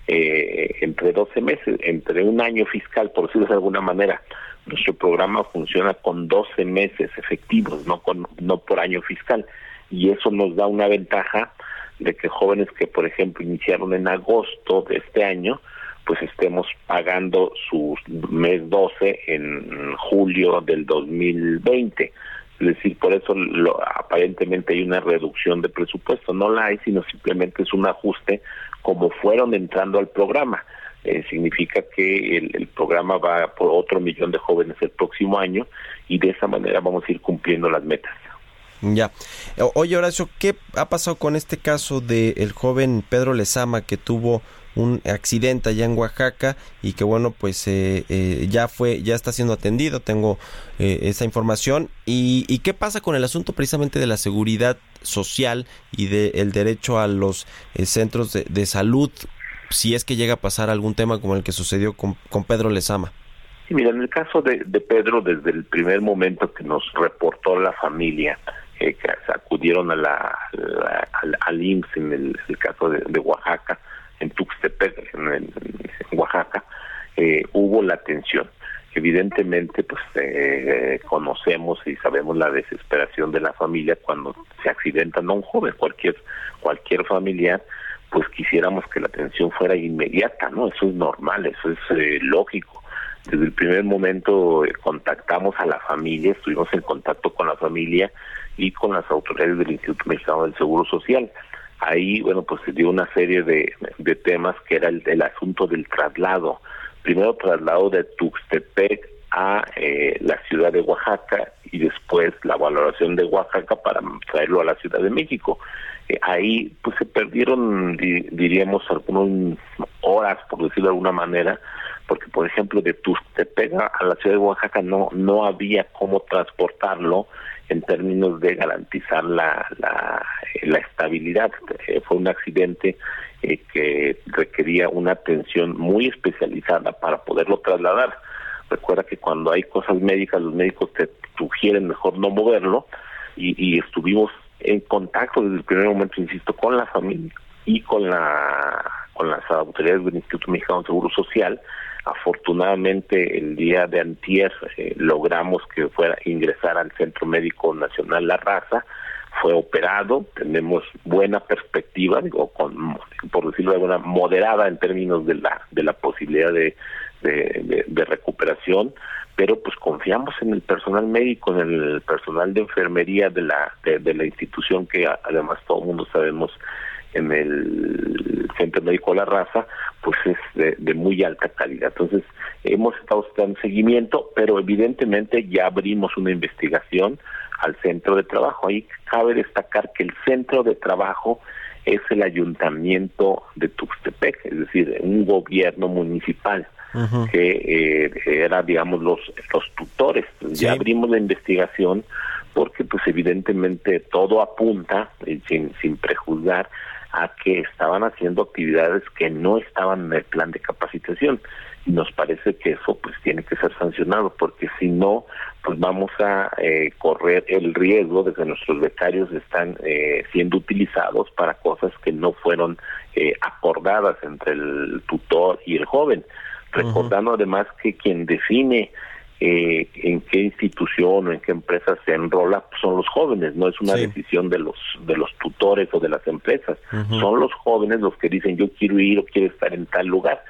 eh, entre 12 meses, entre un año fiscal, por decirlo de alguna manera. Nuestro programa funciona con 12 meses efectivos, no con no por año fiscal, y eso nos da una ventaja de que jóvenes que, por ejemplo, iniciaron en agosto de este año, pues estemos pagando su mes 12 en julio del 2020. Es decir, por eso lo, aparentemente hay una reducción de presupuesto. No la hay, sino simplemente es un ajuste como fueron entrando al programa. Eh, significa que el, el, programa va por otro millón de jóvenes el próximo año y de esa manera vamos a ir cumpliendo las metas. Ya. Oye, Horacio, ¿qué ha pasado con este caso del el joven Pedro Lezama que tuvo un accidente allá en Oaxaca y que bueno pues eh, eh, ya fue ya está siendo atendido tengo eh, esa información. Y, y, qué pasa con el asunto precisamente de la seguridad social y del de derecho a los centros de, de, salud si es que llega a pasar algún tema como el que sucedió con, con Pedro Lezama sí, mira en el caso de, Pedro desde el primer momento que nos reportó la familia que acudieron a la, al, al, IMSS en el, caso de Oaxaca en Tuxtepec, en, en, Oaxaca, eh, hubo la atención. Evidentemente, pues eh, conocemos y sabemos la desesperación de la familia cuando se accidenta no un joven, cualquier cualquier familiar, pues quisiéramos que la atención fuera inmediata, ¿no? Eso es normal, eso es eh, lógico. Desde el primer momento eh, contactamos a la familia, estuvimos en contacto con la familia y con las autoridades del Instituto Mexicano del Seguro Social ahí, bueno, pues se dio una serie de, de temas que era el, el, asunto del traslado primero trasladó de Tuxtepec a eh, la ciudad de Oaxaca y después la valoración de Oaxaca para traerlo a la Ciudad de México. Eh, ahí pues se perdieron, di- diríamos, algunas horas, por decirlo de alguna manera, porque por ejemplo de Tuxtepec a la ciudad de Oaxaca no no había cómo transportarlo en términos de garantizar la la, la estabilidad. Eh, fue un accidente eh, que requería una atención muy especializada para poderlo trasladar. Recuerda que cuando hay cosas médicas los médicos te sugieren mejor no moverlo y, y estuvimos en contacto desde el primer momento insisto con la familia y con la con las autoridades del Instituto Mexicano de Seguro Social. Afortunadamente el día de antier eh, logramos que fuera ingresar al Centro Médico Nacional La Raza. Fue operado, tenemos buena perspectiva, digo, con, por decirlo de alguna moderada en términos de la de la posibilidad de, de, de- recuperación, pero pues confiamos en el personal médico, en el personal de enfermería de la de, de la institución que además todo el mundo sabemos en el Centro Médico La Raza, pues es de, de muy alta calidad. Entonces, hemos estado dando seguimiento, pero evidentemente ya abrimos una investigación al centro de trabajo. Ahí cabe destacar que el centro de trabajo es el ayuntamiento de Tuxtepec, es decir, un gobierno municipal que eh, era, digamos, los, los tutores. Ya abrimos la investigación porque, pues, evidentemente todo apunta, eh, sin, sin prejuzgar, a que estaban haciendo actividades que no estaban en el plan de capacitación. Y nos parece que eso, pues, tiene que ser sancionado, porque si no, pues vamos a eh, correr el riesgo de que nuestros becarios están eh, siendo utilizados para cosas que no fueron eh, acordadas entre el tutor y el joven recordando además que quien define eh, en qué institución o en qué empresa se enrola son los jóvenes, no es una Sí. decisión de los de los tutores o de las empresas, son los jóvenes los que dicen yo quiero ir o quiero estar en tal lugar.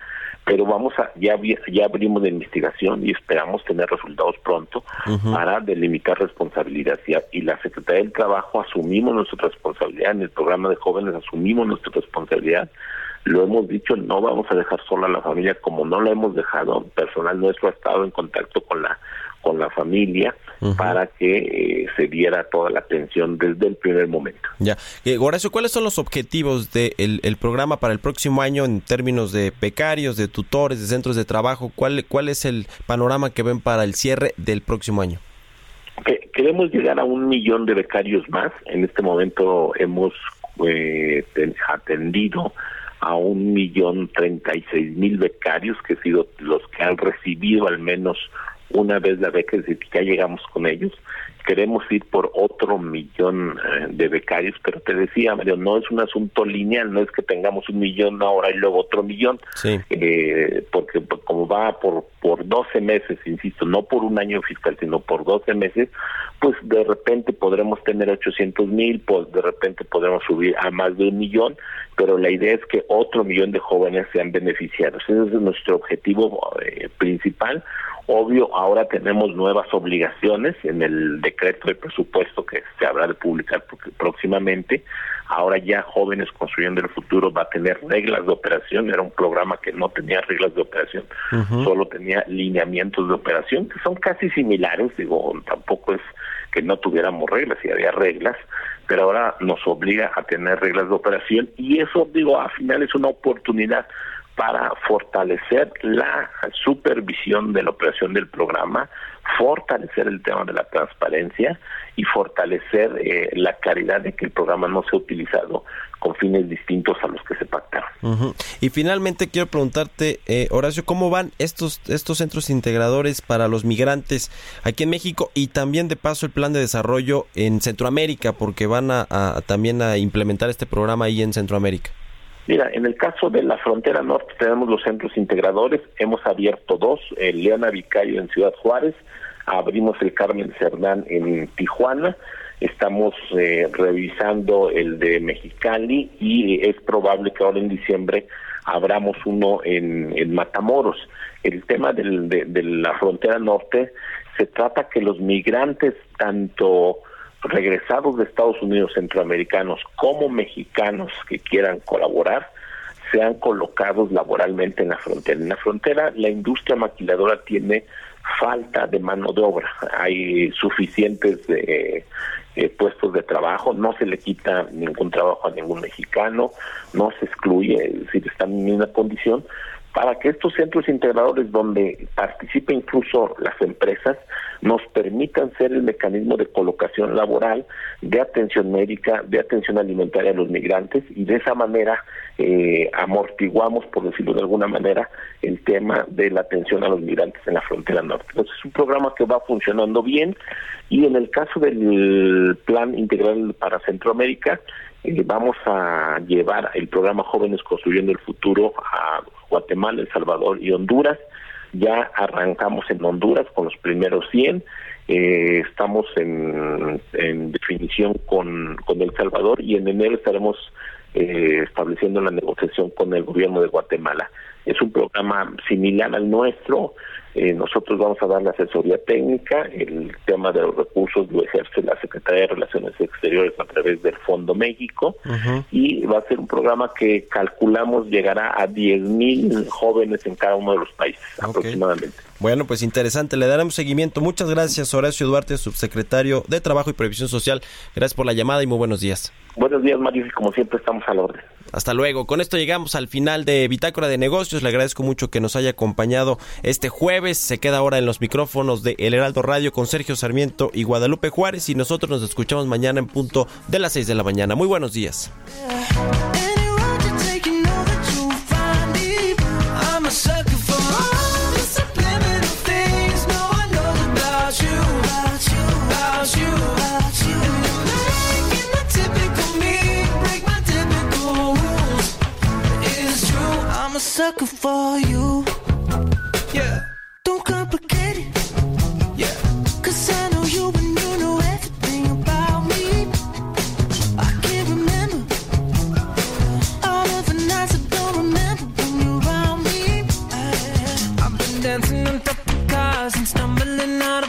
Pero vamos a, ya, ya abrimos la investigación y esperamos tener resultados pronto para delimitar responsabilidad. Y, a- y la Secretaría del Trabajo asumimos nuestra responsabilidad, en el programa de jóvenes asumimos nuestra responsabilidad lo hemos dicho, no vamos a dejar sola a la familia como no la hemos dejado. El personal nuestro ha estado en contacto con la con la familia para que eh, se diera toda la atención desde el primer momento. Ya. Eh, Horacio, ¿cuáles son los objetivos del el programa para el próximo año en términos de becarios, de tutores, de centros de trabajo? ¿Cuál, ¿Cuál es el panorama que ven para el cierre del próximo año? Que- queremos llegar a un millón de becarios más. En este momento hemos eh, ten- atendido a un millón treinta y seis mil becarios, que han sido los que han recibido al menos una vez la beca, es decir, ya llegamos con ellos. Queremos ir por otro millón eh, de becarios, pero te decía, Mario, no es un asunto lineal, no es que tengamos un millón ahora y luego otro millón Sí. eh, porque pues, como va por por 12 meses, insisto, no por un año fiscal, sino por 12 meses, pues de repente podremos tener 800 mil, pues de repente podremos subir a más de un millón, pero la idea es que otro millón de jóvenes sean beneficiados. Ese es nuestro objetivo eh, principal. Obvio, ahora tenemos nuevas obligaciones en el decreto de presupuesto que se habrá de publicar próximamente. Ahora ya Jóvenes Construyendo el Futuro va a tener reglas de operación. Era un programa que no tenía reglas de operación, solo tenía lineamientos de operación que son casi similares. Digo, tampoco es que no tuviéramos reglas, y había reglas, pero ahora nos obliga a tener reglas de operación y eso, digo, al final es una oportunidad para fortalecer la supervisión de la operación del programa, fortalecer el tema de la transparencia y fortalecer eh, la claridad de que el programa no sea utilizado con fines distintos a los que se pactaron. Y finalmente quiero preguntarte, eh, Horacio, ¿cómo van estos, estos centros integradores para los migrantes aquí en México y también de paso el plan de desarrollo en Centroamérica, porque van a, a- también a implementar este programa ahí en Centroamérica? Mira, en el caso de la frontera norte tenemos los centros integradores, hemos abierto dos, el Leona Vicario en Ciudad Juárez, abrimos el Carmen Cerdán en Tijuana, estamos eh, revisando el de Mexicali y es probable que ahora en diciembre abramos uno en, Matamoros. El tema del- de, de la frontera norte se trata que los migrantes, tanto regresados de Estados Unidos centroamericanos como mexicanos que quieran colaborar, sean colocados laboralmente en la frontera. En la frontera la industria maquiladora tiene falta de mano de obra, hay suficientes eh, eh, puestos de trabajo, no se le quita ningún trabajo a ningún mexicano, no se excluye, es decir, están en una condición para que estos centros integradores donde participen incluso las empresas nos permitan ser el mecanismo de colocación laboral, de atención médica, de atención alimentaria a los migrantes y de esa manera eh, amortiguamos, por decirlo de alguna manera, el tema de la atención a los migrantes en la frontera norte. Entonces es un programa que va funcionando bien y en el caso del plan integral para Centroamérica, eh, vamos a llevar el programa Jóvenes Construyendo el Futuro a Guatemala, El Salvador y Honduras. Ya arrancamos en Honduras con los primeros 100. Eh, estamos en, definición con, con El Salvador y en enero estaremos eh, estableciendo la negociación con el gobierno de Guatemala. Es un programa similar al nuestro. Eh, nosotros vamos a dar la asesoría técnica. El tema de los recursos lo ejerce la Secretaría de Relaciones Exteriores a través del Fondo México. Y va a ser un programa que calculamos llegará a 10 mil jóvenes en cada uno de los países aproximadamente. Bueno, pues interesante, le daremos seguimiento. Muchas gracias, Horacio Duarte, subsecretario de Trabajo y Previsión Social. Gracias por la llamada y muy buenos días. Buenos días, Mario, y como siempre estamos a la orden. Hasta luego. Con esto llegamos al final de Bitácora de Negocios. Le agradezco mucho que nos haya acompañado este jueves. Se queda ahora en los micrófonos de El Heraldo Radio con Sergio Sarmiento y Guadalupe Juárez. Y nosotros nos escuchamos mañana en punto de las 6 de la mañana. Muy buenos días. Sucker for you. Yeah, don't complicate it. Yeah, 'Cause I know you and you know everything about me. I can't remember. All of the nights I don't remember when you're around me. I- I've been dancing on top of cars and stumbling out of